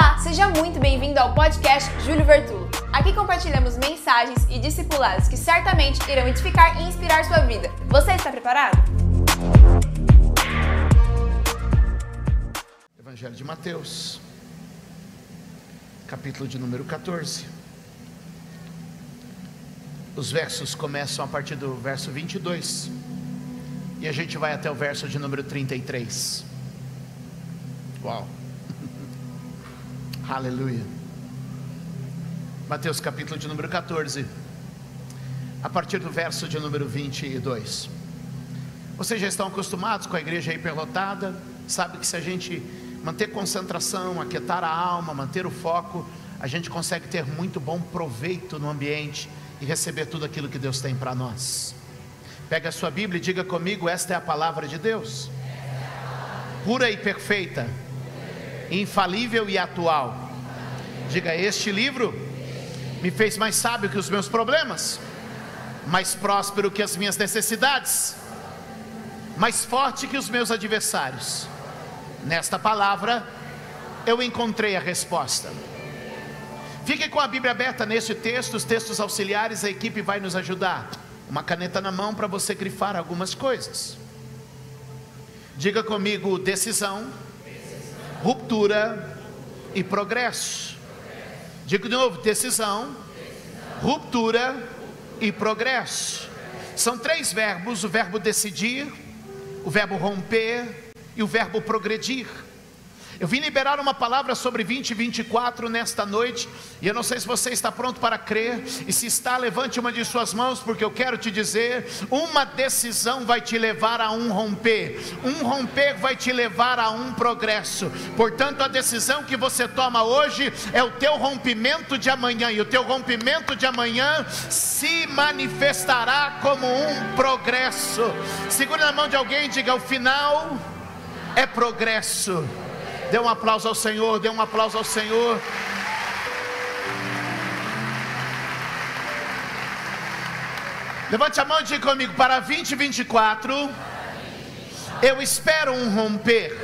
Olá, seja muito bem-vindo ao podcast Júlio Vertulo. Aqui compartilhamos mensagens e discipulados que certamente irão edificar e inspirar sua vida. Você está preparado? Evangelho de Mateus, capítulo de número 14. Os versos começam a partir do verso 22 e a gente vai até o verso de número 33. Uau! Aleluia. Mateus capítulo de número 14, a partir do verso de número 22. Vocês já estão acostumados com a igreja hiperlotada, sabe que se a gente manter concentração, aquietar a alma, manter o foco, a gente consegue ter muito bom proveito no ambiente e receber tudo aquilo que Deus tem para nós. Pega a sua Bíblia e diga comigo: esta é a palavra de Deus, pura e perfeita infalível e atual. Diga: Este livro me fez mais sábio que os meus problemas, mais próspero que as minhas necessidades, mais forte que os meus adversários. Nesta palavra eu encontrei a resposta. Fique com a Bíblia aberta neste texto, os textos auxiliares, a equipe vai nos ajudar. Uma caneta na mão para você grifar algumas coisas. Diga comigo: decisão ruptura e progresso. Digo de novo: decisão, ruptura e progresso. São três verbos: o verbo decidir, o verbo romper e o verbo progredir. Eu vim liberar uma palavra sobre 2024 nesta noite, e eu não sei se você está pronto para crer, e se está, levante uma de suas mãos, porque eu quero te dizer: uma decisão vai te levar a um romper, um romper vai te levar a um progresso. Portanto, a decisão que você toma hoje é o teu rompimento de amanhã, e o teu rompimento de amanhã se manifestará como um progresso. Segure na mão de alguém e diga: o final é progresso. Dê um aplauso ao Senhor, dê um aplauso ao Senhor. Levante a mão e diga comigo: para 2024, eu espero um romper.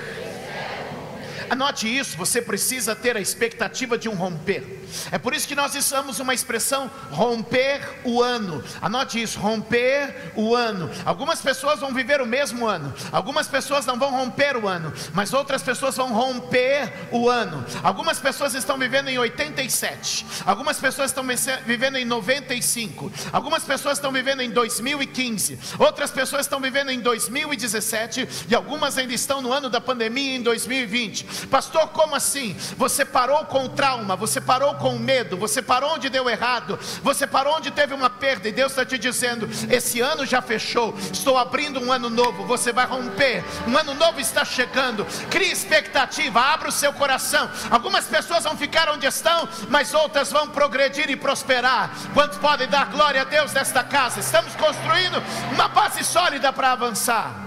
Anote isso, você precisa ter a expectativa de um romper. É por isso que nós usamos uma expressão romper o ano. Anote isso, romper o ano. Algumas pessoas vão viver o mesmo ano, algumas pessoas não vão romper o ano, mas outras pessoas vão romper o ano. Algumas pessoas estão vivendo em 87, algumas pessoas estão vivendo em 95, algumas pessoas estão vivendo em 2015, outras pessoas estão vivendo em 2017 e algumas ainda estão no ano da pandemia em 2020. Pastor, como assim? Você parou com o trauma, você parou com com medo, você parou onde deu errado, você parou onde teve uma perda, e Deus está te dizendo: esse ano já fechou, estou abrindo um ano novo, você vai romper, um ano novo está chegando, crie expectativa, abra o seu coração. Algumas pessoas vão ficar onde estão, mas outras vão progredir e prosperar. Quantos podem dar glória a Deus nesta casa? Estamos construindo uma base sólida para avançar.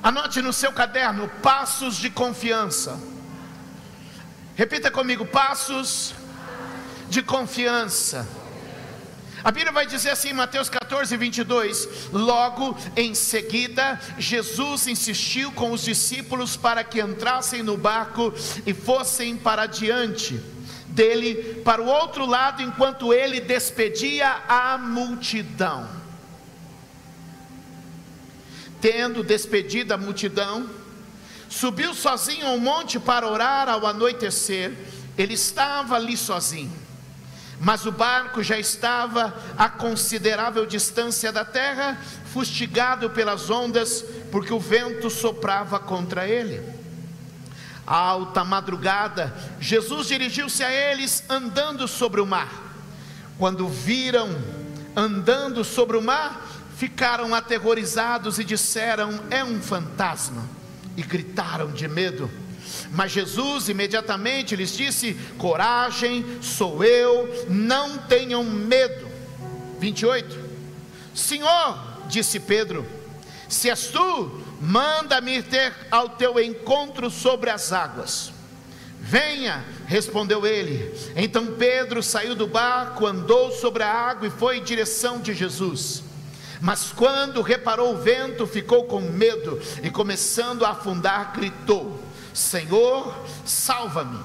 Anote no seu caderno passos de confiança. Repita comigo: passos de confiança. A Bíblia vai dizer assim em Mateus 14, 22: Logo em seguida, Jesus insistiu com os discípulos para que entrassem no barco e fossem para diante dele, para o outro lado, enquanto ele despedia a multidão. Tendo despedido a multidão, Subiu sozinho ao monte para orar ao anoitecer. Ele estava ali sozinho. Mas o barco já estava a considerável distância da terra, fustigado pelas ondas, porque o vento soprava contra ele. À alta madrugada, Jesus dirigiu-se a eles andando sobre o mar. Quando viram andando sobre o mar, ficaram aterrorizados e disseram: É um fantasma e gritaram de medo. Mas Jesus imediatamente lhes disse: Coragem, sou eu, não tenham medo. 28. Senhor, disse Pedro, se és tu, manda-me ter ao teu encontro sobre as águas. Venha, respondeu ele. Então Pedro saiu do barco, andou sobre a água e foi em direção de Jesus. Mas quando reparou o vento, ficou com medo e, começando a afundar, gritou: Senhor, salva-me.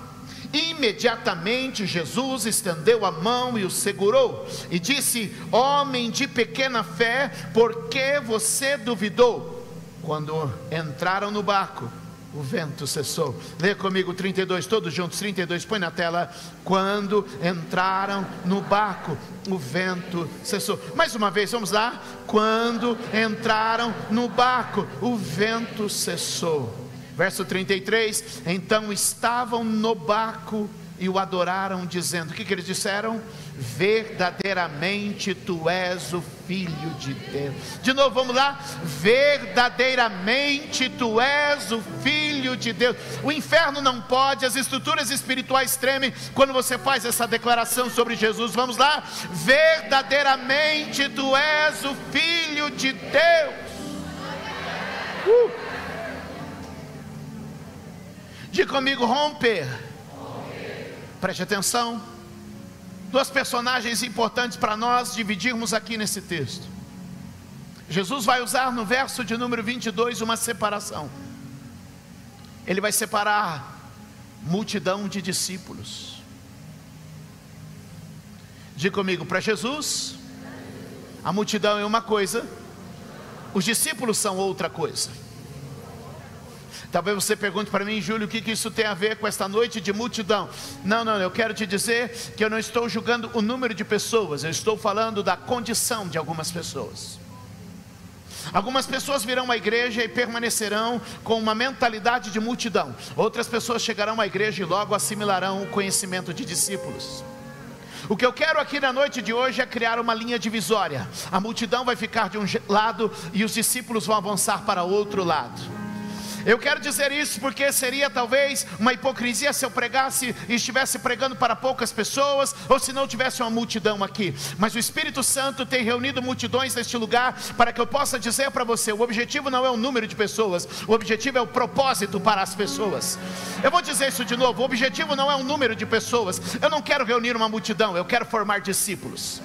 Imediatamente Jesus estendeu a mão e o segurou e disse: Homem de pequena fé, por que você duvidou? Quando entraram no barco, o vento cessou. Lê comigo 32, todos juntos, 32, põe na tela. Quando entraram no barco, o vento cessou. Mais uma vez, vamos lá. Quando entraram no barco, o vento cessou. Verso 33: Então estavam no barco e o adoraram, dizendo: O que, que eles disseram? verdadeiramente tu és o Filho de Deus. De novo, vamos lá. Verdadeiramente tu és o Filho de Deus. O inferno não pode, as estruturas espirituais tremem quando você faz essa declaração sobre Jesus. Vamos lá. Verdadeiramente tu és o Filho de Deus. Uh. Diga comigo, romper. Preste atenção duas personagens importantes para nós dividirmos aqui nesse texto. Jesus vai usar no verso de número 22 uma separação. Ele vai separar multidão de discípulos. Diga comigo, para Jesus, a multidão é uma coisa, os discípulos são outra coisa. Talvez você pergunte para mim, Júlio, o que, que isso tem a ver com esta noite de multidão? Não, não, eu quero te dizer que eu não estou julgando o número de pessoas, eu estou falando da condição de algumas pessoas. Algumas pessoas virão à igreja e permanecerão com uma mentalidade de multidão. Outras pessoas chegarão à igreja e logo assimilarão o conhecimento de discípulos. O que eu quero aqui na noite de hoje é criar uma linha divisória. A multidão vai ficar de um lado e os discípulos vão avançar para outro lado. Eu quero dizer isso porque seria talvez uma hipocrisia se eu pregasse e estivesse pregando para poucas pessoas, ou se não tivesse uma multidão aqui. Mas o Espírito Santo tem reunido multidões neste lugar para que eu possa dizer para você: o objetivo não é o número de pessoas, o objetivo é o propósito para as pessoas. Eu vou dizer isso de novo: o objetivo não é o número de pessoas. Eu não quero reunir uma multidão, eu quero formar discípulos.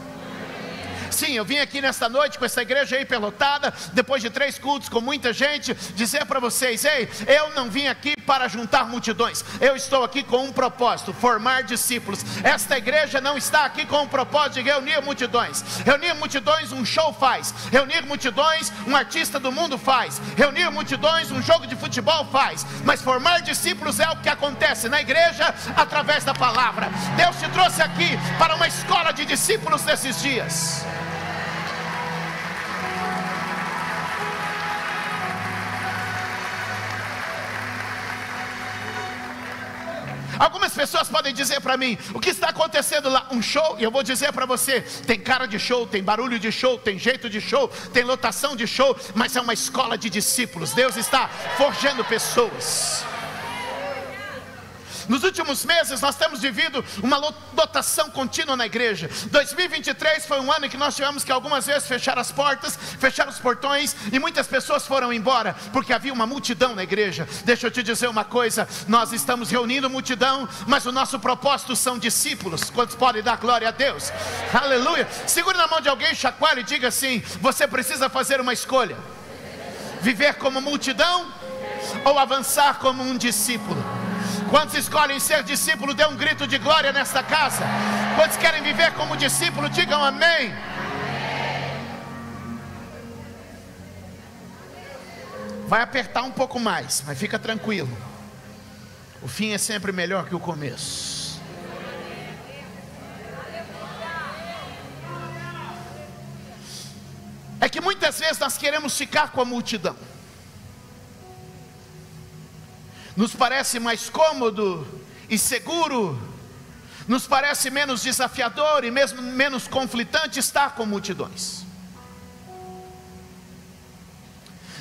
Sim, eu vim aqui nesta noite com essa igreja hiperlotada, depois de três cultos com muita gente, dizer para vocês: ei, eu não vim aqui para juntar multidões, eu estou aqui com um propósito: formar discípulos. Esta igreja não está aqui com o propósito de reunir multidões. Reunir multidões, um show faz. Reunir multidões, um artista do mundo faz. Reunir multidões, um jogo de futebol faz. Mas formar discípulos é o que acontece na igreja através da palavra. Deus te trouxe aqui para uma escola de discípulos nesses dias. Algumas pessoas podem dizer para mim: o que está acontecendo lá? Um show? E eu vou dizer para você: tem cara de show, tem barulho de show, tem jeito de show, tem lotação de show, mas é uma escola de discípulos. Deus está forjando pessoas. Nos últimos meses nós temos vivido uma dotação contínua na igreja. 2023 foi um ano em que nós tivemos que algumas vezes fechar as portas, fechar os portões e muitas pessoas foram embora porque havia uma multidão na igreja. Deixa eu te dizer uma coisa: nós estamos reunindo multidão, mas o nosso propósito são discípulos. Quantos podem dar glória a Deus? Aleluia. Segure na mão de alguém, chacoalhe e diga assim: você precisa fazer uma escolha: viver como multidão ou avançar como um discípulo. Quantos escolhem ser discípulo, dê um grito de glória nesta casa. Quantos querem viver como discípulo, digam amém. Vai apertar um pouco mais, mas fica tranquilo. O fim é sempre melhor que o começo. É que muitas vezes nós queremos ficar com a multidão. Nos parece mais cômodo e seguro, nos parece menos desafiador e mesmo menos conflitante estar com multidões.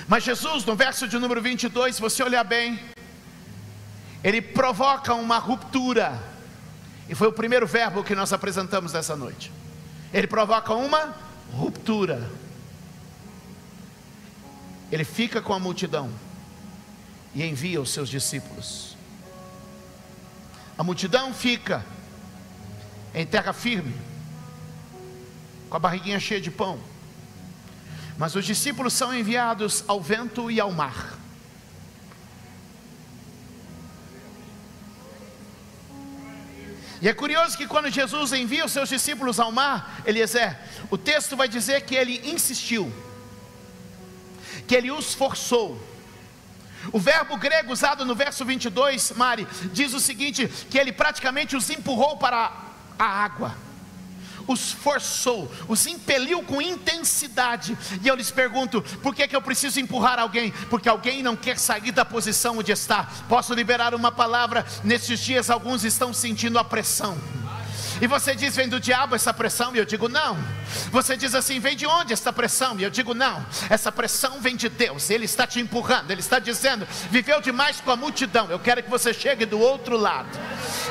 Mas Jesus, no verso de número 22, se você olhar bem, ele provoca uma ruptura, e foi o primeiro verbo que nós apresentamos nessa noite. Ele provoca uma ruptura, ele fica com a multidão e envia os seus discípulos. A multidão fica em terra firme, com a barriguinha cheia de pão. Mas os discípulos são enviados ao vento e ao mar. E é curioso que quando Jesus envia os seus discípulos ao mar, Eliezer, é, o texto vai dizer que ele insistiu, que ele os forçou o verbo grego usado no verso 22, Mari, diz o seguinte: que ele praticamente os empurrou para a água os forçou, os impeliu com intensidade. E eu lhes pergunto: por que, que eu preciso empurrar alguém? Porque alguém não quer sair da posição onde está. Posso liberar uma palavra? Nesses dias, alguns estão sentindo a pressão. E você diz, vem do diabo essa pressão? E eu digo, não. Você diz assim, vem de onde essa pressão? E eu digo, não. Essa pressão vem de Deus. Ele está te empurrando. Ele está dizendo, viveu demais com a multidão. Eu quero que você chegue do outro lado.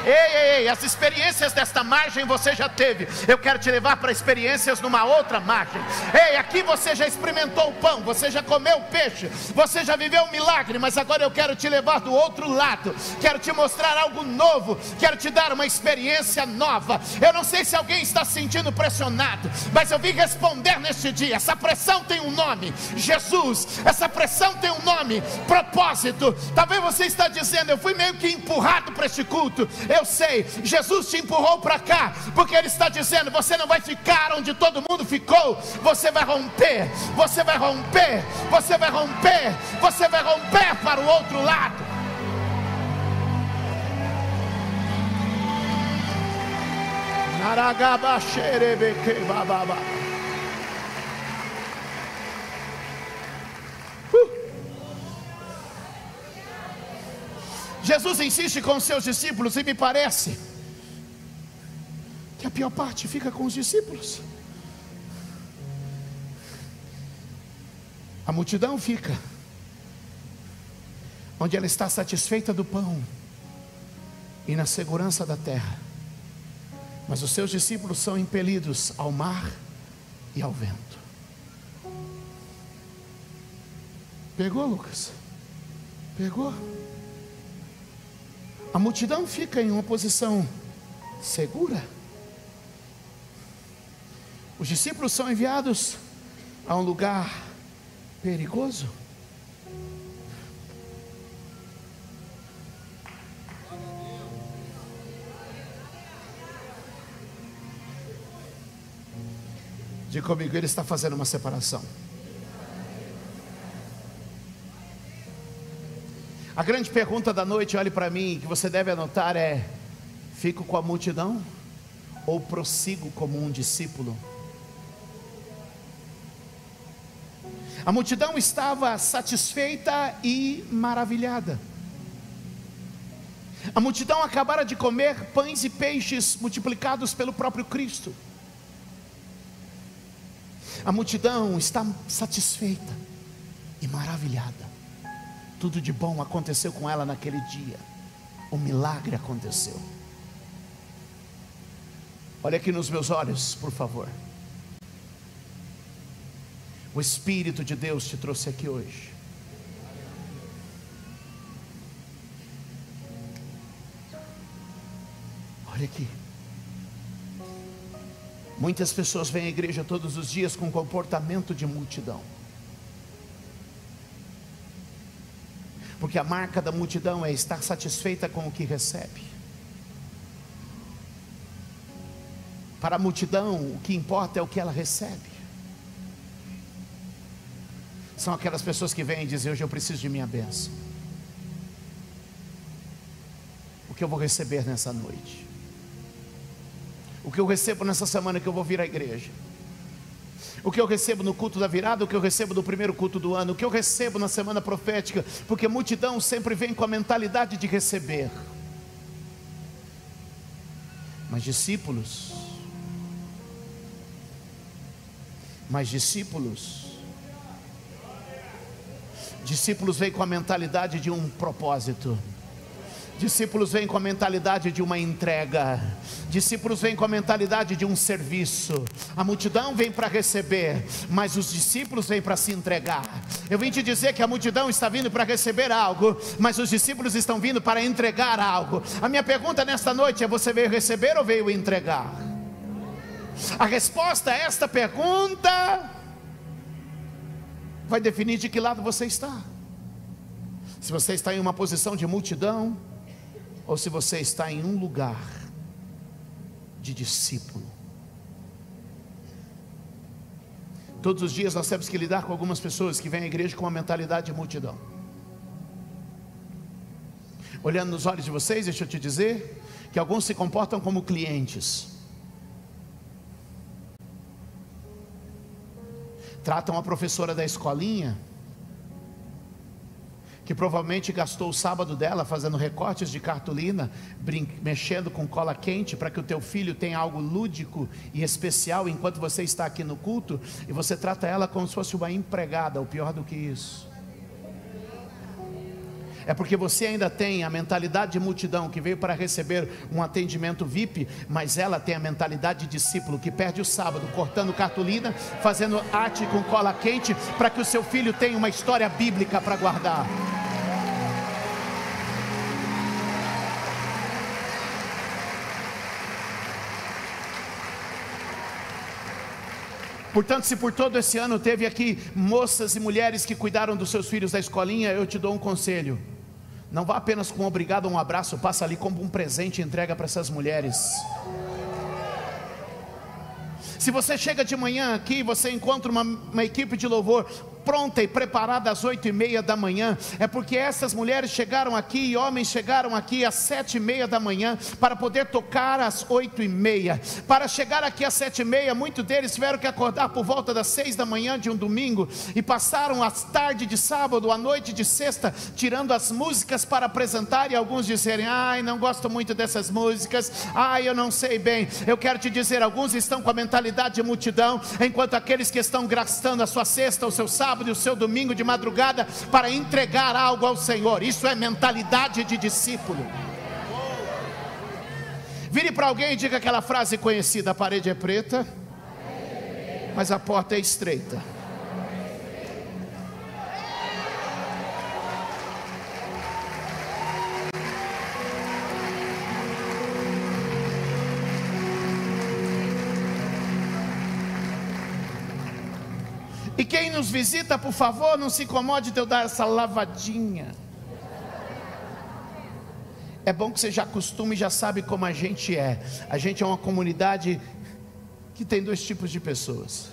Ei, ei, ei, as experiências desta margem você já teve. Eu quero te levar para experiências numa outra margem. Ei, aqui você já experimentou o pão, você já comeu peixe, você já viveu um milagre, mas agora eu quero te levar do outro lado. Quero te mostrar algo novo, quero te dar uma experiência nova. Eu não sei se alguém está se sentindo pressionado, mas eu vim responder neste dia. Essa pressão tem um nome, Jesus. Essa pressão tem um nome, propósito. Talvez você está dizendo, eu fui meio que empurrado para este culto. Eu sei, Jesus te empurrou para cá, porque Ele está dizendo: você não vai ficar onde todo mundo ficou, você vai romper, você vai romper, você vai romper, você vai romper para o outro lado. Jesus insiste com seus discípulos e me parece que a pior parte fica com os discípulos. A multidão fica onde ela está satisfeita do pão e na segurança da terra. Mas os seus discípulos são impelidos ao mar e ao vento. Pegou, Lucas? Pegou? A multidão fica em uma posição segura. Os discípulos são enviados a um lugar perigoso. Diga comigo, ele está fazendo uma separação. A grande pergunta da noite, olhe para mim, que você deve anotar é: fico com a multidão ou prossigo como um discípulo? A multidão estava satisfeita e maravilhada. A multidão acabara de comer pães e peixes multiplicados pelo próprio Cristo. A multidão está satisfeita e maravilhada. Tudo de bom aconteceu com ela naquele dia. Um milagre aconteceu. Olha aqui nos meus olhos, por favor. O Espírito de Deus te trouxe aqui hoje. Olha aqui. Muitas pessoas vêm à igreja todos os dias com comportamento de multidão. Porque a marca da multidão é estar satisfeita com o que recebe. Para a multidão, o que importa é o que ela recebe. São aquelas pessoas que vêm e dizem: Hoje eu preciso de minha bênção. O que eu vou receber nessa noite? O que eu recebo nessa semana que eu vou vir à igreja? o que eu recebo no culto da virada, o que eu recebo no primeiro culto do ano, o que eu recebo na semana profética, porque multidão sempre vem com a mentalidade de receber. Mas discípulos, mas discípulos, discípulos vêm com a mentalidade de um propósito. Discípulos vêm com a mentalidade de uma entrega, discípulos vêm com a mentalidade de um serviço. A multidão vem para receber, mas os discípulos vêm para se entregar. Eu vim te dizer que a multidão está vindo para receber algo, mas os discípulos estão vindo para entregar algo. A minha pergunta nesta noite é: você veio receber ou veio entregar? A resposta a esta pergunta vai definir de que lado você está. Se você está em uma posição de multidão, ou se você está em um lugar de discípulo. Todos os dias nós temos que lidar com algumas pessoas que vêm à igreja com uma mentalidade de multidão. Olhando nos olhos de vocês, deixa eu te dizer que alguns se comportam como clientes. Tratam a professora da escolinha que provavelmente gastou o sábado dela fazendo recortes de cartolina, mexendo com cola quente para que o teu filho tenha algo lúdico e especial enquanto você está aqui no culto, e você trata ela como se fosse uma empregada, ou pior do que isso. É porque você ainda tem a mentalidade de multidão que veio para receber um atendimento VIP, mas ela tem a mentalidade de discípulo que perde o sábado cortando cartolina, fazendo arte com cola quente, para que o seu filho tenha uma história bíblica para guardar. Portanto, se por todo esse ano teve aqui moças e mulheres que cuidaram dos seus filhos da escolinha, eu te dou um conselho. Não vá apenas com um obrigado um abraço, passa ali como um presente e entrega para essas mulheres. Se você chega de manhã aqui, você encontra uma, uma equipe de louvor pronta e preparada às oito e meia da manhã, é porque essas mulheres chegaram aqui e homens chegaram aqui às sete e meia da manhã para poder tocar às oito e meia. Para chegar aqui às sete e meia, muitos deles tiveram que acordar por volta das seis da manhã de um domingo e passaram as tarde de sábado, a noite de sexta, tirando as músicas para apresentar e alguns dizerem: ai, não gosto muito dessas músicas, ai, eu não sei bem. Eu quero te dizer, alguns estão com a mentalidade de multidão, enquanto aqueles que estão gastando a sua sexta, o seu sábado, sábado e o seu domingo de madrugada para entregar algo ao Senhor. Isso é mentalidade de discípulo. Vire para alguém e diga aquela frase conhecida: a parede é preta, mas a porta é estreita. E quem nos visita, por favor, não se incomode de eu dar essa lavadinha. É bom que você já acostume e já sabe como a gente é. A gente é uma comunidade que tem dois tipos de pessoas.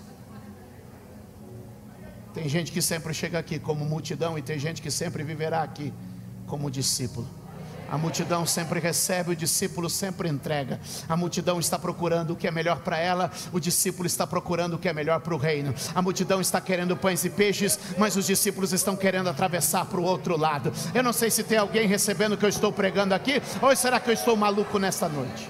Tem gente que sempre chega aqui como multidão e tem gente que sempre viverá aqui como discípulo. A multidão sempre recebe, o discípulo sempre entrega. A multidão está procurando o que é melhor para ela, o discípulo está procurando o que é melhor para o reino. A multidão está querendo pães e peixes, mas os discípulos estão querendo atravessar para o outro lado. Eu não sei se tem alguém recebendo o que eu estou pregando aqui, ou será que eu estou maluco nesta noite?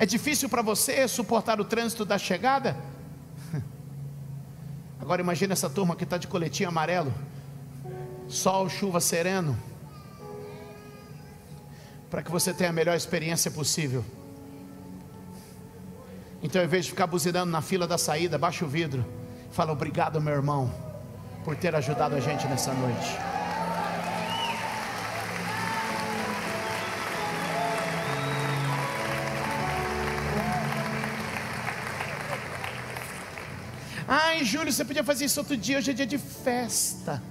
É difícil para você suportar o trânsito da chegada? Agora imagine essa turma que está de coletinho amarelo, sol, chuva sereno, para que você tenha a melhor experiência possível. Então, em vez de ficar buzinando na fila da saída, baixa o vidro, fala obrigado, meu irmão, por ter ajudado a gente nessa noite. Ai, Júlio, você podia fazer isso outro dia, hoje é dia de festa.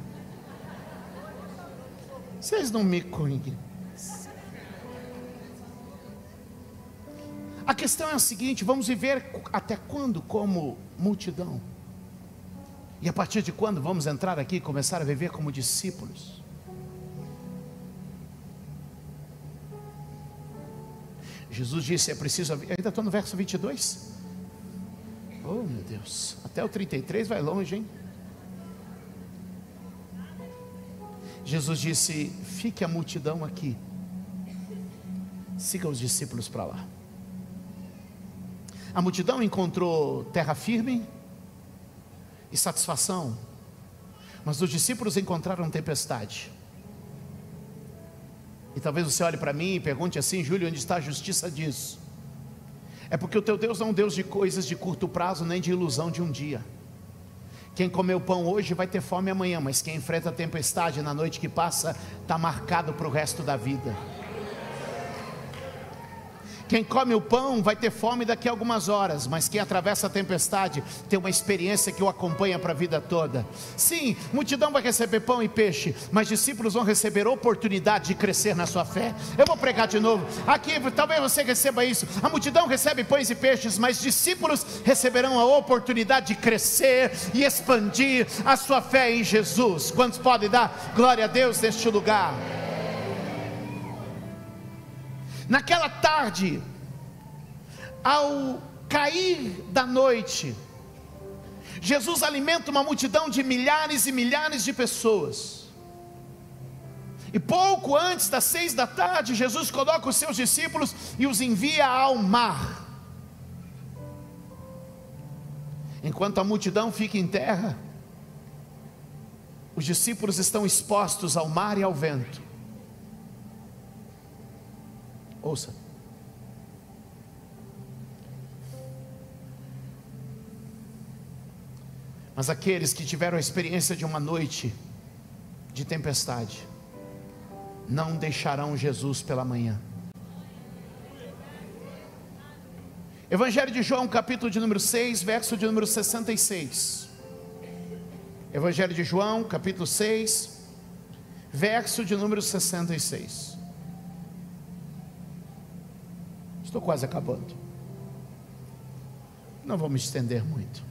Vocês não me conhecem. A questão é a seguinte: vamos viver até quando como multidão? E a partir de quando vamos entrar aqui e começar a viver como discípulos? Jesus disse: é preciso. Ainda estou no verso 22. Oh, meu Deus. Até o 33 vai longe, hein? Jesus disse: Fique a multidão aqui. Siga os discípulos para lá. A multidão encontrou terra firme e satisfação, mas os discípulos encontraram tempestade. E talvez você olhe para mim e pergunte assim, Júlio, onde está a justiça disso? É porque o teu Deus não é um Deus de coisas de curto prazo, nem de ilusão de um dia. Quem comeu pão hoje vai ter fome amanhã, mas quem enfrenta a tempestade na noite que passa, está marcado para o resto da vida. Quem come o pão vai ter fome daqui a algumas horas, mas quem atravessa a tempestade tem uma experiência que o acompanha para a vida toda. Sim, multidão vai receber pão e peixe, mas discípulos vão receber oportunidade de crescer na sua fé. Eu vou pregar de novo. Aqui, talvez você receba isso. A multidão recebe pães e peixes, mas discípulos receberão a oportunidade de crescer e expandir a sua fé em Jesus. Quantos podem dar glória a Deus neste lugar? Naquela tarde, ao cair da noite, Jesus alimenta uma multidão de milhares e milhares de pessoas. E pouco antes das seis da tarde, Jesus coloca os seus discípulos e os envia ao mar. Enquanto a multidão fica em terra, os discípulos estão expostos ao mar e ao vento. Ouça. Mas aqueles que tiveram a experiência de uma noite de tempestade, não deixarão Jesus pela manhã. Evangelho de João, capítulo de número 6, verso de número 66. Evangelho de João, capítulo 6, verso de número 66. Estou quase acabando. Não vou me estender muito.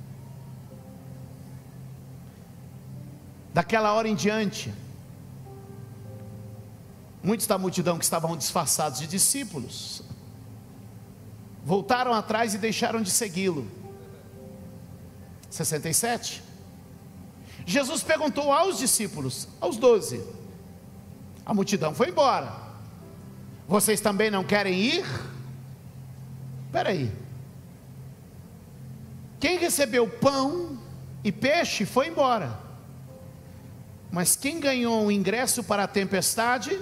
Daquela hora em diante, muitos da multidão que estavam disfarçados de discípulos voltaram atrás e deixaram de segui-lo. 67. Jesus perguntou aos discípulos, aos doze, a multidão foi embora. Vocês também não querem ir? Espera aí. Quem recebeu pão e peixe foi embora. Mas quem ganhou o ingresso para a tempestade?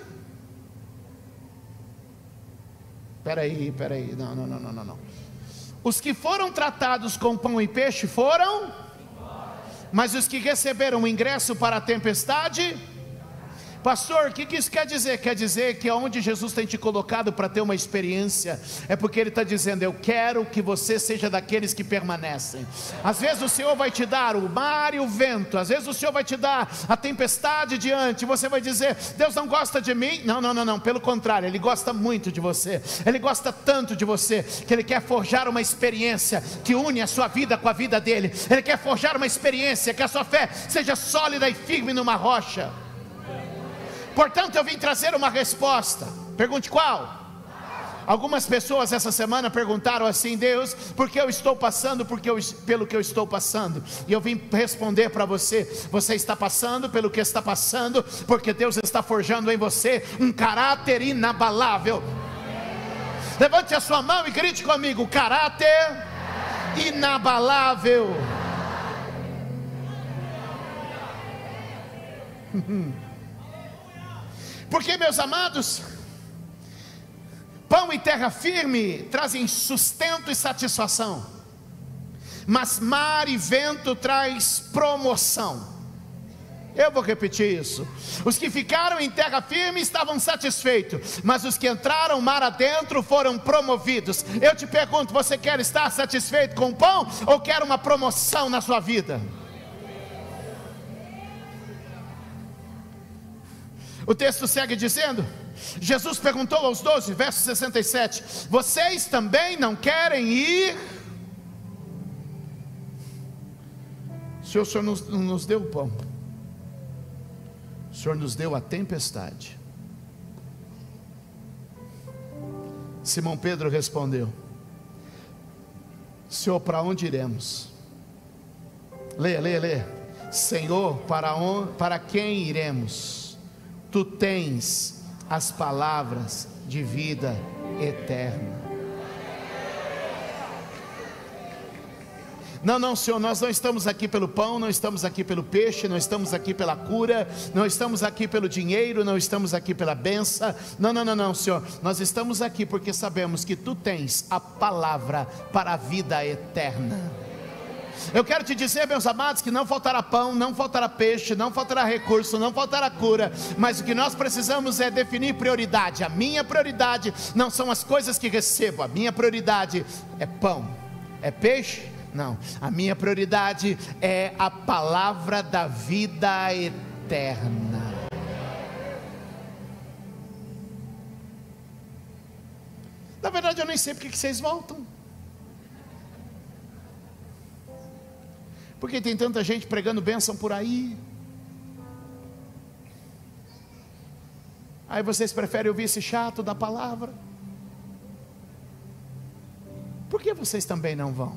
Espera aí, espera aí. Não, não, não, não, não. Os que foram tratados com pão e peixe foram? Mas os que receberam o ingresso para a tempestade? Pastor, o que, que isso quer dizer? Quer dizer que aonde Jesus tem te colocado para ter uma experiência, é porque Ele está dizendo: Eu quero que você seja daqueles que permanecem. Às vezes o Senhor vai te dar o mar e o vento, às vezes o Senhor vai te dar a tempestade diante, você vai dizer: Deus não gosta de mim. Não, não, não, não, pelo contrário, Ele gosta muito de você, Ele gosta tanto de você, que Ele quer forjar uma experiência que une a sua vida com a vida dele, Ele quer forjar uma experiência que a sua fé seja sólida e firme numa rocha. Portanto, eu vim trazer uma resposta. Pergunte qual? Algumas pessoas essa semana perguntaram assim: Deus, por que eu estou passando porque eu, pelo que eu estou passando? E eu vim responder para você: você está passando pelo que está passando, porque Deus está forjando em você um caráter inabalável. Levante a sua mão e grite comigo: caráter inabalável. Porque, meus amados, pão e terra firme trazem sustento e satisfação, mas mar e vento traz promoção. Eu vou repetir isso. Os que ficaram em terra firme estavam satisfeitos, mas os que entraram mar adentro foram promovidos. Eu te pergunto: você quer estar satisfeito com o pão ou quer uma promoção na sua vida? O texto segue dizendo: Jesus perguntou aos doze, verso 67: Vocês também não querem ir? Se o Senhor nos, nos deu o pão, o Senhor nos deu a tempestade. Simão Pedro respondeu: Senhor, para onde iremos? Leia, leia, leia. Senhor, para, onde, para quem iremos? Tu tens as palavras de vida eterna. Não, não, Senhor, nós não estamos aqui pelo pão, não estamos aqui pelo peixe, não estamos aqui pela cura, não estamos aqui pelo dinheiro, não estamos aqui pela benção. Não, não, não, não, Senhor, nós estamos aqui porque sabemos que tu tens a palavra para a vida eterna. Eu quero te dizer, meus amados, que não faltará pão, não faltará peixe, não faltará recurso, não faltará cura, mas o que nós precisamos é definir prioridade. A minha prioridade não são as coisas que recebo, a minha prioridade é pão, é peixe. Não, a minha prioridade é a palavra da vida eterna. Na verdade, eu nem sei porque que vocês voltam. Porque tem tanta gente pregando bênção por aí. Aí vocês preferem ouvir esse chato da palavra. Por que vocês também não vão?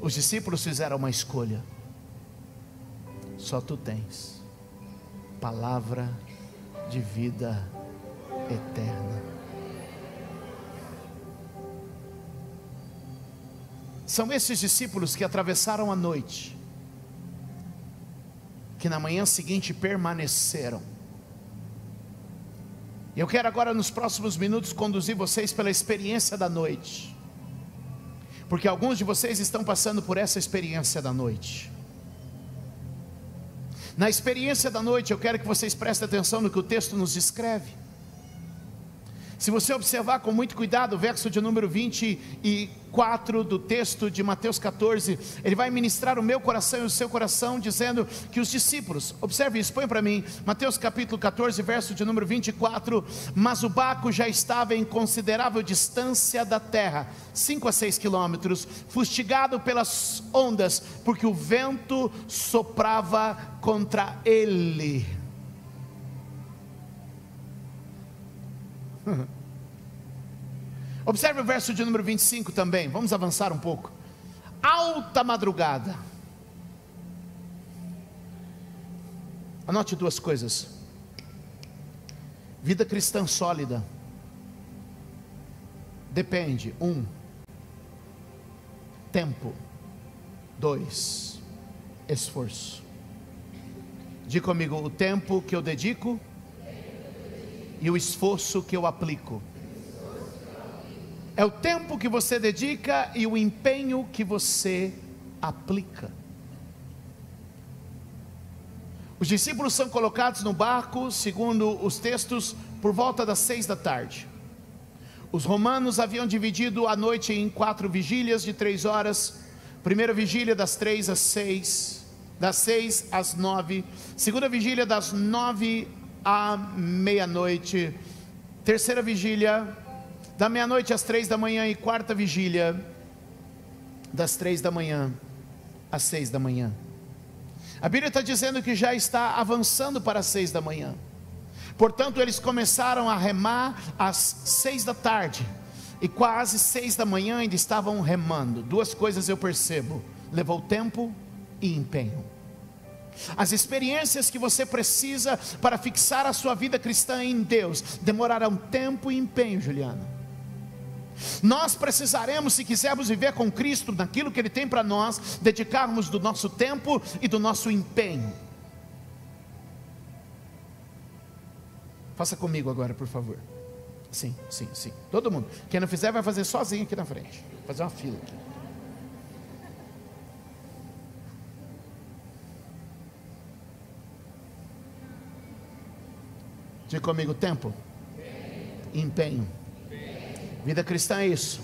Os discípulos fizeram uma escolha. Só tu tens palavra de vida eterna. São esses discípulos que atravessaram a noite, que na manhã seguinte permaneceram. Eu quero agora, nos próximos minutos, conduzir vocês pela experiência da noite, porque alguns de vocês estão passando por essa experiência da noite. Na experiência da noite, eu quero que vocês prestem atenção no que o texto nos descreve. Se você observar com muito cuidado o verso de número 24 do texto de Mateus 14, ele vai ministrar o meu coração e o seu coração, dizendo que os discípulos, observe isso, põe para mim, Mateus capítulo 14, verso de número 24. Mas o barco já estava em considerável distância da terra, 5 a 6 quilômetros, fustigado pelas ondas, porque o vento soprava contra ele. Observe o verso de número 25 também. Vamos avançar um pouco. Alta madrugada. Anote duas coisas. Vida cristã sólida depende um tempo, dois esforço. Diga comigo o tempo que eu dedico e o esforço que eu aplico. É o tempo que você dedica e o empenho que você aplica. Os discípulos são colocados no barco, segundo os textos, por volta das seis da tarde. Os romanos haviam dividido a noite em quatro vigílias de três horas. Primeira vigília das três às seis, das seis às nove. Segunda vigília das nove à meia-noite. Terceira vigília da meia-noite às três da manhã e quarta vigília, das três da manhã às seis da manhã. A Bíblia está dizendo que já está avançando para as seis da manhã. Portanto, eles começaram a remar às seis da tarde. E quase seis da manhã ainda estavam remando. Duas coisas eu percebo: levou tempo e empenho. As experiências que você precisa para fixar a sua vida cristã em Deus demorarão tempo e empenho, Juliana. Nós precisaremos, se quisermos viver com Cristo naquilo que Ele tem para nós, dedicarmos do nosso tempo e do nosso empenho. Faça comigo agora, por favor. Sim, sim, sim. Todo mundo. Quem não fizer, vai fazer sozinho aqui na frente. Vou fazer uma fila aqui. Diga comigo: tempo, empenho Vida cristã é isso.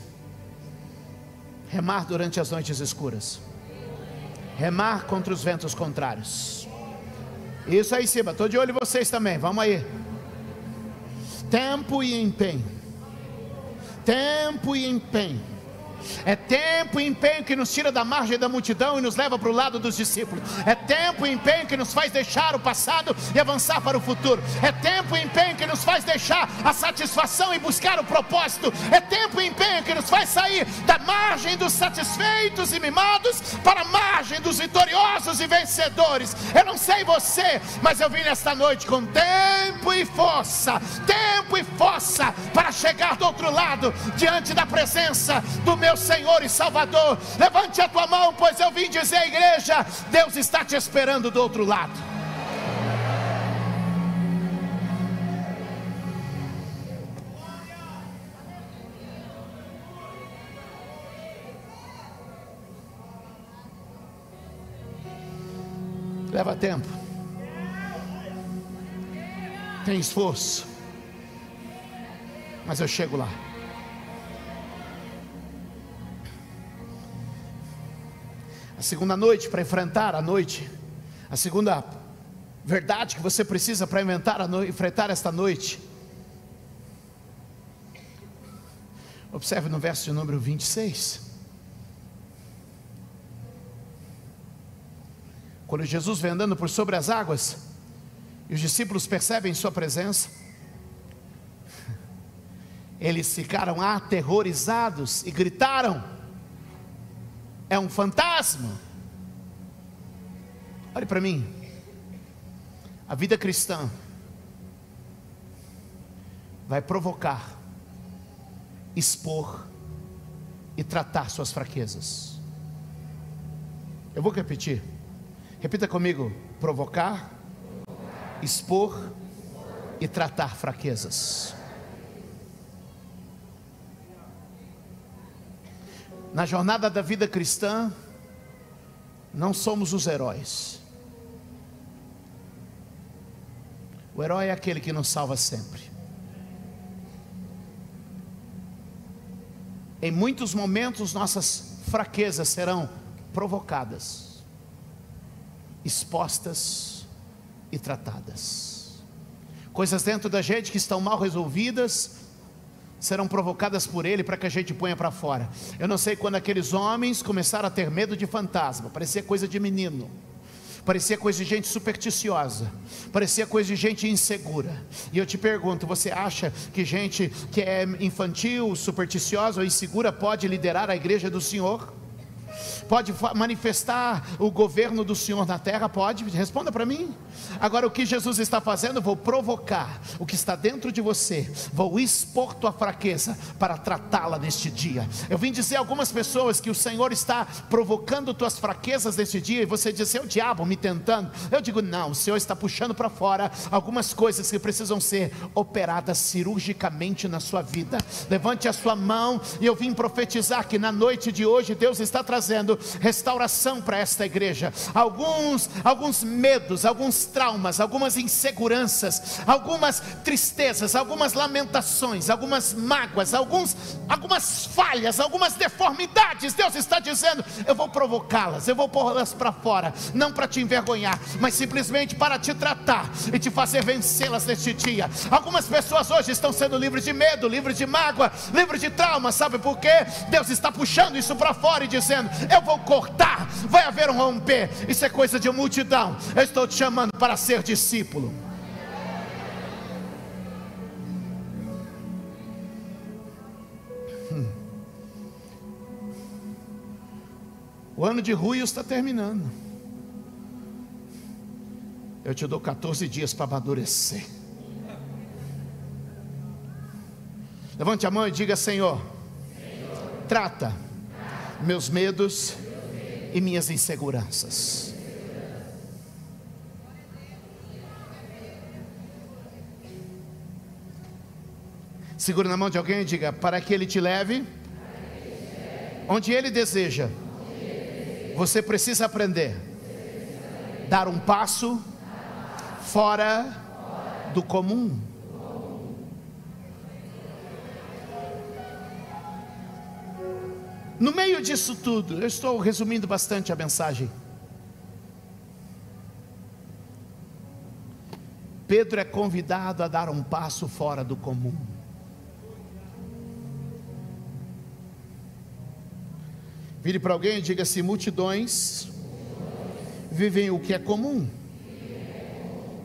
Remar durante as noites escuras. Remar contra os ventos contrários. Isso aí cima, estou de olho em vocês também. Vamos aí. Tempo e empenho. Tempo e empenho é tempo e empenho que nos tira da margem da multidão e nos leva para o lado dos discípulos. É tempo e empenho que nos faz deixar o passado e avançar para o futuro. É tempo e empenho que nos faz deixar a satisfação e buscar o propósito. É tempo e empenho que nos faz sair da margem dos satisfeitos e mimados para a margem dos vitoriosos e vencedores. Eu não sei você, mas eu vim nesta noite com tempo e força, tempo e força para chegar do outro lado diante da presença do meu meu Senhor e Salvador. Levante a tua mão, pois eu vim dizer à igreja: Deus está te esperando do outro lado. Leva tempo. Tem esforço. Mas eu chego lá. A segunda noite para enfrentar a noite. A segunda verdade que você precisa para enfrentar esta noite. Observe no verso de número 26. Quando Jesus vem andando por sobre as águas, e os discípulos percebem sua presença, eles ficaram aterrorizados e gritaram: É um fantasma! Olhe para mim, a vida cristã vai provocar, expor e tratar suas fraquezas. Eu vou repetir. Repita comigo: provocar, expor e tratar fraquezas. Na jornada da vida cristã, não somos os heróis. O herói é aquele que nos salva sempre. Em muitos momentos, nossas fraquezas serão provocadas expostas e tratadas. Coisas dentro da gente que estão mal resolvidas serão provocadas por ele para que a gente ponha para fora. Eu não sei quando aqueles homens começaram a ter medo de fantasma, parecia coisa de menino. Parecia coisa de gente supersticiosa, parecia coisa de gente insegura. E eu te pergunto: você acha que gente que é infantil, supersticiosa ou insegura pode liderar a igreja do Senhor? Pode manifestar o governo do Senhor na terra? Pode? Responda para mim. Agora, o que Jesus está fazendo? Vou provocar o que está dentro de você, vou expor tua fraqueza para tratá-la neste dia. Eu vim dizer a algumas pessoas que o Senhor está provocando tuas fraquezas neste dia, e você diz: é o diabo me tentando. Eu digo: não, o Senhor está puxando para fora algumas coisas que precisam ser operadas cirurgicamente na sua vida. Levante a sua mão, e eu vim profetizar que na noite de hoje Deus está trazendo restauração para esta igreja. Alguns, alguns medos, alguns traumas, algumas inseguranças, algumas tristezas, algumas lamentações, algumas mágoas, alguns, algumas falhas, algumas deformidades. Deus está dizendo: eu vou provocá-las, eu vou pô-las para fora, não para te envergonhar, mas simplesmente para te tratar e te fazer vencê-las neste dia. Algumas pessoas hoje estão sendo livres de medo, livres de mágoa, livres de trauma, sabe por quê? Deus está puxando isso para fora e dizendo: eu vou cortar, vai haver um romper. Isso é coisa de multidão. Eu estou te chamando para ser discípulo. Hum. O ano de ruio está terminando. Eu te dou 14 dias para amadurecer. Levante a mão e diga: Senhor, Senhor. trata meus medos e minhas inseguranças. Segure na mão de alguém e diga: para que ele te leve onde ele deseja. Você precisa aprender dar um passo fora do comum. No meio disso tudo, eu estou resumindo bastante a mensagem. Pedro é convidado a dar um passo fora do comum. Vire para alguém e diga assim: multidões vivem o que é comum,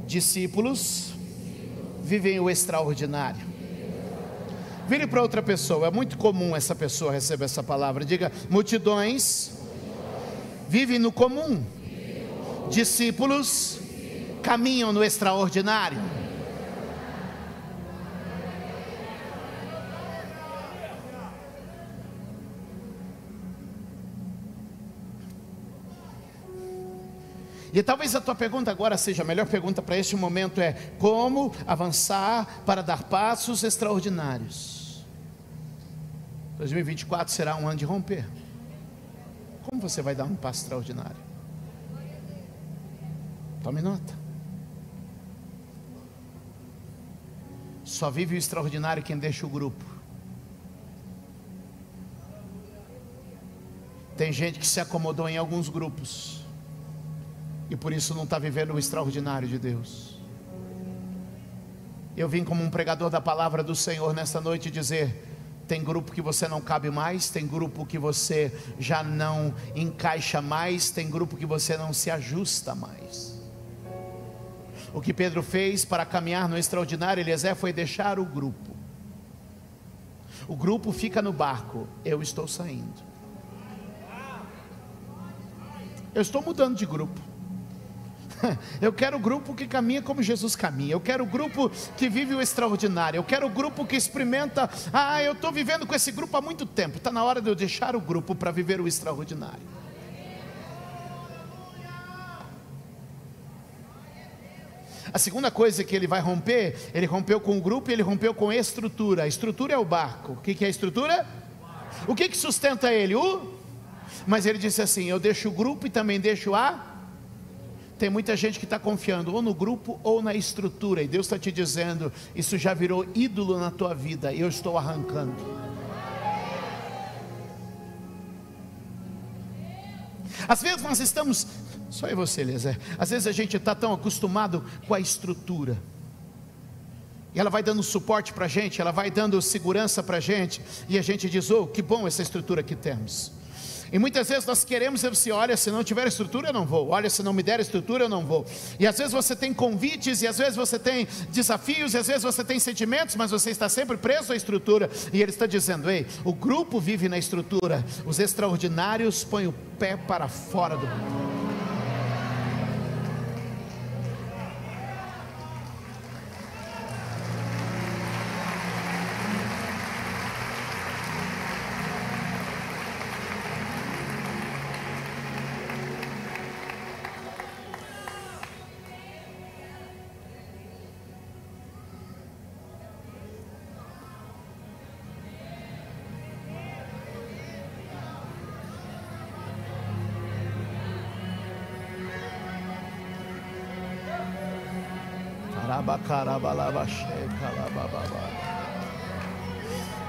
discípulos vivem o extraordinário. Vire para outra pessoa, é muito comum essa pessoa receber essa palavra. Diga: multidões vivem no comum, discípulos caminham no extraordinário. E talvez a tua pergunta agora seja a melhor pergunta para este momento é como avançar para dar passos extraordinários. 2024 será um ano de romper. Como você vai dar um passo extraordinário? Tome nota. Só vive o extraordinário quem deixa o grupo. Tem gente que se acomodou em alguns grupos e por isso não está vivendo o extraordinário de Deus. Eu vim como um pregador da palavra do Senhor nesta noite dizer: tem grupo que você não cabe mais, tem grupo que você já não encaixa mais, tem grupo que você não se ajusta mais. O que Pedro fez para caminhar no extraordinário, Eliezer, foi deixar o grupo. O grupo fica no barco, eu estou saindo. Eu estou mudando de grupo. Eu quero o grupo que caminha como Jesus caminha. Eu quero o grupo que vive o extraordinário. Eu quero o grupo que experimenta. Ah, eu estou vivendo com esse grupo há muito tempo. Está na hora de eu deixar o grupo para viver o extraordinário. A segunda coisa que ele vai romper, ele rompeu com o grupo e ele rompeu com a estrutura. A estrutura é o barco. O que é a estrutura? O que, que sustenta ele? O? Mas ele disse assim: Eu deixo o grupo e também deixo a tem muita gente que está confiando ou no grupo ou na estrutura, e Deus está te dizendo: isso já virou ídolo na tua vida, eu estou arrancando. Às vezes nós estamos, só eu você, Eliezer, às vezes a gente está tão acostumado com a estrutura, e ela vai dando suporte para a gente, ela vai dando segurança para a gente, e a gente diz: oh, que bom essa estrutura que temos. E muitas vezes nós queremos dizer assim: olha, se não tiver estrutura, eu não vou. Olha, se não me der estrutura, eu não vou. E às vezes você tem convites, e às vezes você tem desafios, e às vezes você tem sentimentos, mas você está sempre preso à estrutura. E ele está dizendo: ei, o grupo vive na estrutura, os extraordinários põem o pé para fora do grupo.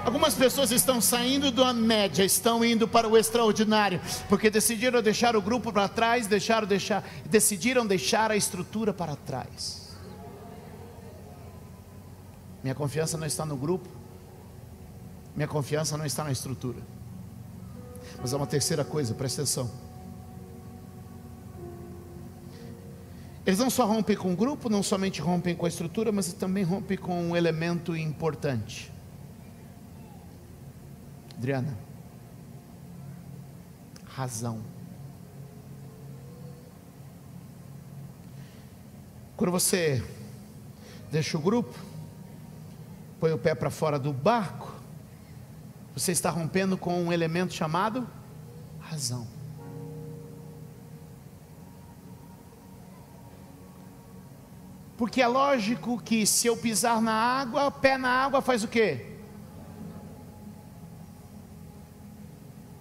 Algumas pessoas estão saindo da média, estão indo para o extraordinário, porque decidiram deixar o grupo para trás, deixaram deixar, decidiram deixar a estrutura para trás. Minha confiança não está no grupo, minha confiança não está na estrutura. Mas é uma terceira coisa, presta atenção. Eles não só rompem com o grupo, não somente rompem com a estrutura, mas também rompem com um elemento importante. Adriana, razão. Quando você deixa o grupo, põe o pé para fora do barco, você está rompendo com um elemento chamado razão. Porque é lógico que se eu pisar na água, pé na água faz o quê?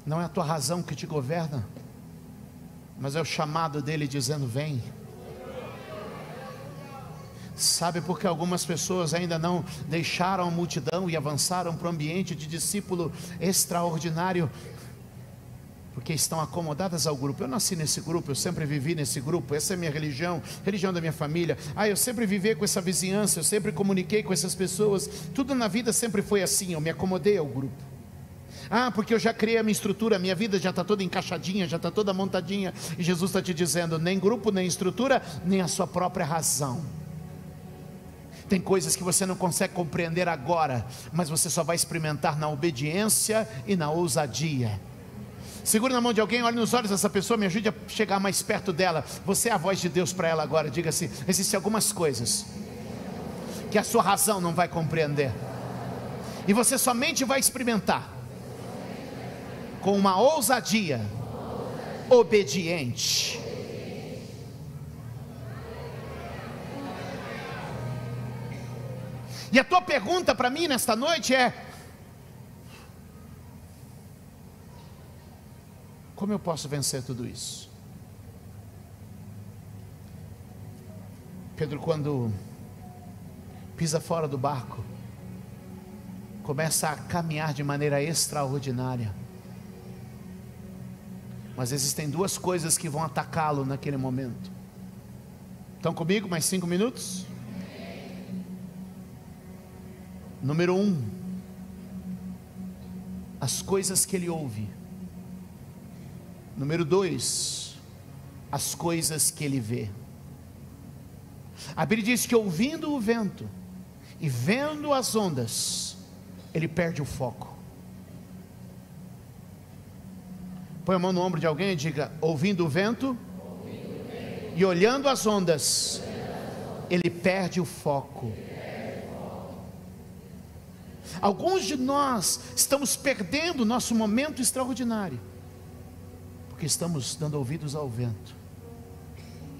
Não é a tua razão que te governa, mas é o chamado dele dizendo: vem. Sabe por que algumas pessoas ainda não deixaram a multidão e avançaram para o ambiente de discípulo extraordinário? Porque estão acomodadas ao grupo. Eu nasci nesse grupo, eu sempre vivi nesse grupo, essa é minha religião, religião da minha família. Ah, eu sempre vivi com essa vizinhança, eu sempre comuniquei com essas pessoas. Tudo na vida sempre foi assim, eu me acomodei ao grupo. Ah, porque eu já criei a minha estrutura, a minha vida já está toda encaixadinha, já está toda montadinha. E Jesus está te dizendo: nem grupo, nem estrutura, nem a sua própria razão. Tem coisas que você não consegue compreender agora, mas você só vai experimentar na obediência e na ousadia. Segure na mão de alguém, olhe nos olhos dessa pessoa, me ajude a chegar mais perto dela. Você é a voz de Deus para ela agora. Diga assim: existem algumas coisas que a sua razão não vai compreender, e você somente vai experimentar com uma ousadia obediente. E a tua pergunta para mim nesta noite é: Como eu posso vencer tudo isso? Pedro, quando pisa fora do barco, começa a caminhar de maneira extraordinária. Mas existem duas coisas que vão atacá-lo naquele momento. Estão comigo? Mais cinco minutos? Número um, as coisas que ele ouve. Número dois, as coisas que ele vê. A Bíblia diz que ouvindo o vento e vendo as ondas, ele perde o foco. Põe a mão no ombro de alguém e diga: ouvindo o vento, e olhando as ondas, ele perde o foco. Alguns de nós estamos perdendo o nosso momento extraordinário, porque estamos dando ouvidos ao vento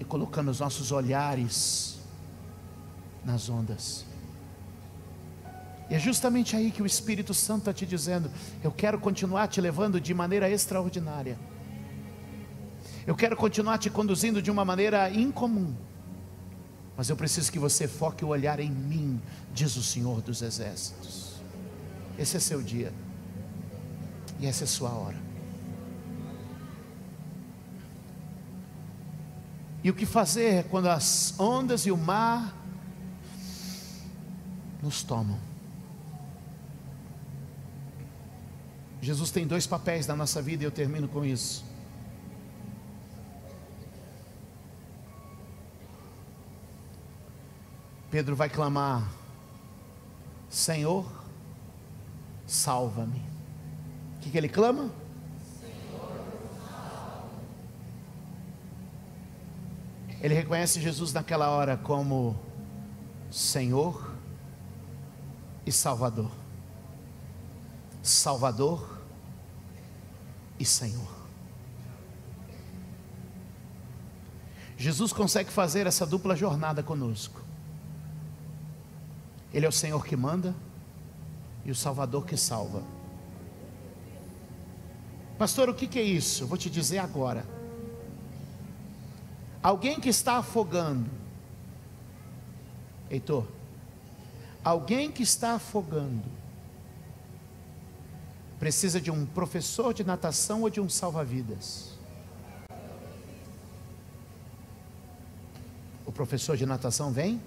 e colocando os nossos olhares nas ondas. E é justamente aí que o Espírito Santo está te dizendo: eu quero continuar te levando de maneira extraordinária, eu quero continuar te conduzindo de uma maneira incomum, mas eu preciso que você foque o olhar em mim, diz o Senhor dos Exércitos. Esse é seu dia, e essa é sua hora. E o que fazer quando as ondas e o mar nos tomam? Jesus tem dois papéis na nossa vida e eu termino com isso. Pedro vai clamar: Senhor, salva-me. O que, que ele clama? Ele reconhece Jesus naquela hora como Senhor e Salvador. Salvador e Senhor. Jesus consegue fazer essa dupla jornada conosco. Ele é o Senhor que manda e o Salvador que salva. Pastor, o que, é isso? Vou te dizer agora. Alguém que está afogando, Heitor, alguém que está afogando, precisa de um professor de natação ou de um salva-vidas? O professor de natação vem?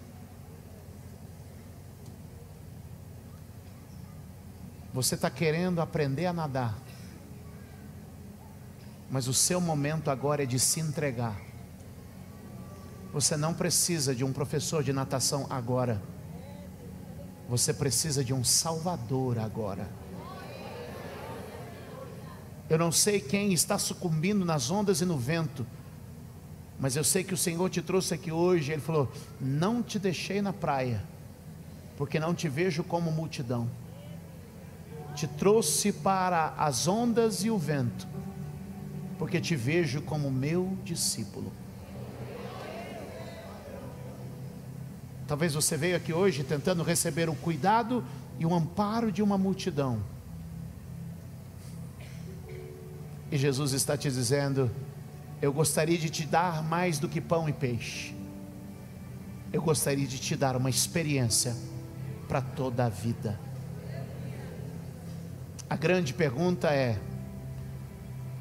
Você está querendo aprender a nadar, mas o seu momento agora é de se entregar. Você não precisa de um professor de natação agora. Você precisa de um Salvador agora. Eu não sei quem está sucumbindo nas ondas e no vento, mas eu sei que o Senhor te trouxe aqui hoje. Ele falou: Não te deixei na praia, porque não te vejo como multidão. Te trouxe para as ondas e o vento, porque te vejo como meu discípulo. Talvez você veio aqui hoje tentando receber o cuidado e o amparo de uma multidão. E Jesus está te dizendo: Eu gostaria de te dar mais do que pão e peixe. Eu gostaria de te dar uma experiência para toda a vida. A grande pergunta é: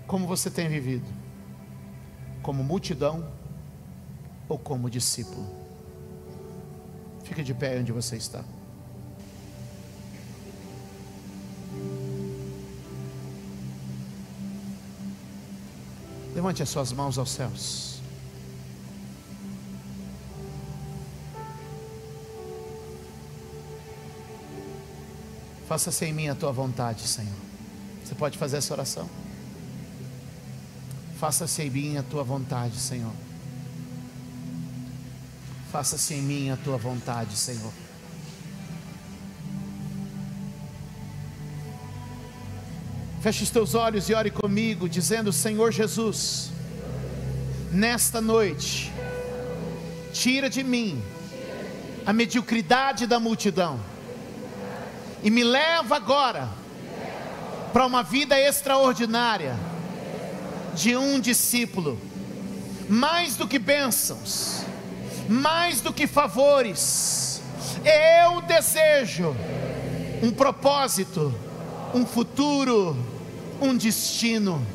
como você tem vivido? Como multidão ou como discípulo? Fique de pé onde você está. Levante as suas mãos aos céus. Faça-se em mim a tua vontade, Senhor. Você pode fazer essa oração? Faça-se em mim a tua vontade, Senhor. Faça-se em mim a tua vontade, Senhor. Feche os teus olhos e ore comigo, dizendo: Senhor Jesus, nesta noite, tira de mim a mediocridade da multidão e me leva agora para uma vida extraordinária de um discípulo, mais do que bênçãos mais do que favores. Eu desejo um propósito, um futuro, um destino.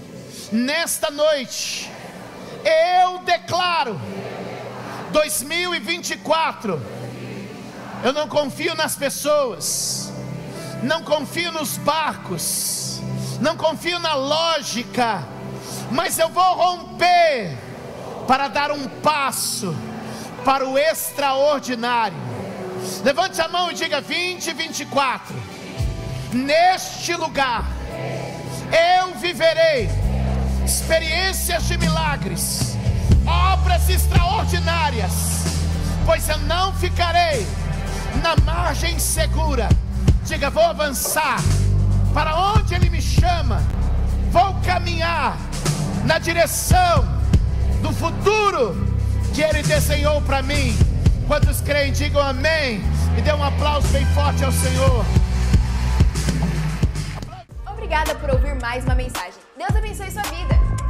Nesta noite, eu declaro 2024. Eu não confio nas pessoas, não confio nos barcos, não confio na lógica, mas eu vou romper para dar um passo para o extraordinário. Levante a mão e diga 2024. Neste lugar eu viverei experiências de milagres, obras extraordinárias, pois eu não ficarei na margem segura. Diga, vou avançar para onde Ele me chama, vou caminhar na direção do futuro que Ele desenhou para mim. Quantos creem, digam amém e dê um aplauso bem forte ao Senhor. Obrigada por ouvir mais uma mensagem. Deus abençoe sua vida.